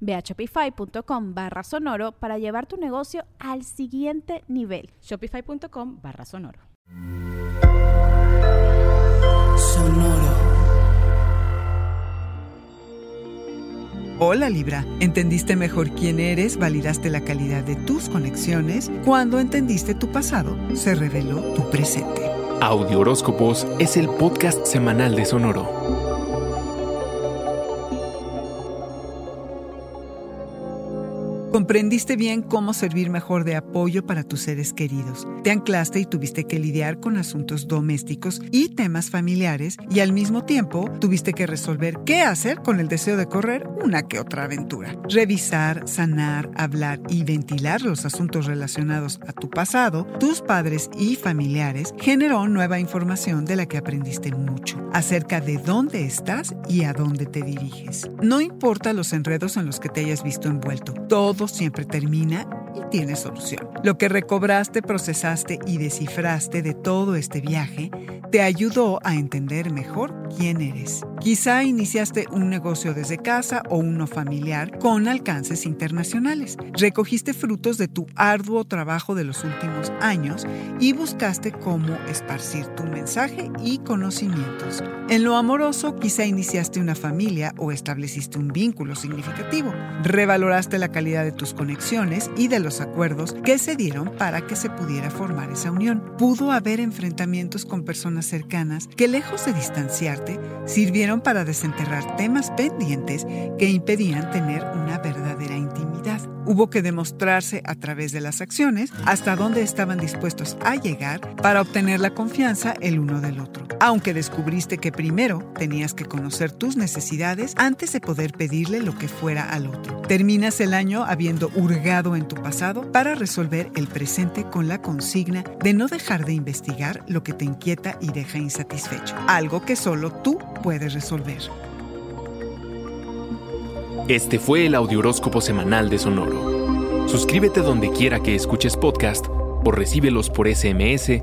Ve a shopify.com barra sonoro para llevar tu negocio al siguiente nivel. Shopify.com barra sonoro. Sonoro. Hola Libra, entendiste mejor quién eres, validaste la calidad de tus conexiones. Cuando entendiste tu pasado, se reveló tu presente. Audio Horóscopos es el podcast semanal de Sonoro. Comprendiste bien cómo servir mejor de apoyo para tus seres queridos. Te anclaste y tuviste que lidiar con asuntos domésticos y temas familiares y al mismo tiempo tuviste que resolver qué hacer con el deseo de correr una que otra aventura. Revisar, sanar, hablar y ventilar los asuntos relacionados a tu pasado, tus padres y familiares generó nueva información de la que aprendiste mucho acerca de dónde estás y a dónde te diriges. No importa los enredos en los que te hayas visto envuelto, todo siempre termina y tiene solución. Lo que recobraste, procesaste y descifraste de todo este viaje te ayudó a entender mejor quién eres. Quizá iniciaste un negocio desde casa o uno familiar con alcances internacionales. Recogiste frutos de tu arduo trabajo de los últimos años y buscaste cómo esparcir tu mensaje y conocimientos. En lo amoroso, quizá iniciaste una familia o estableciste un vínculo significativo. Revaloraste la calidad de tus conexiones y de los acuerdos que se dieron para que se pudiera formar esa unión. Pudo haber enfrentamientos con personas cercanas que lejos de distanciarte, sirvieron para desenterrar temas pendientes que impedían tener una verdadera intimidad. Hubo que demostrarse a través de las acciones hasta dónde estaban dispuestos a llegar para obtener la confianza el uno del otro. Aunque descubriste que primero tenías que conocer tus necesidades antes de poder pedirle lo que fuera al otro. Terminas el año habiendo hurgado en tu pasado para resolver el presente con la consigna de no dejar de investigar lo que te inquieta y deja insatisfecho. Algo que solo tú puedes resolver. Este fue el Audioróscopo Semanal de Sonoro. Suscríbete donde quiera que escuches podcast o recíbelos por SMS